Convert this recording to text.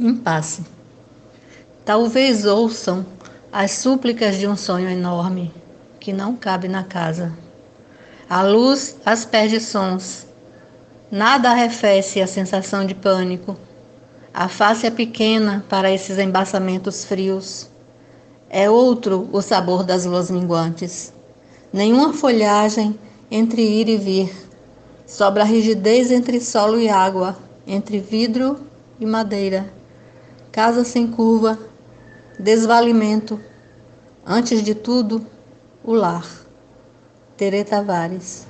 Impasse. Talvez ouçam as súplicas de um sonho enorme que não cabe na casa. A luz as perde sons. Nada arrefece a sensação de pânico. A face é pequena para esses embaçamentos frios. É outro o sabor das luas minguantes. Nenhuma folhagem entre ir e vir. Sobra rigidez entre solo e água, entre vidro e madeira casa sem curva, desvalimento, antes de tudo, o lar. Tere Tavares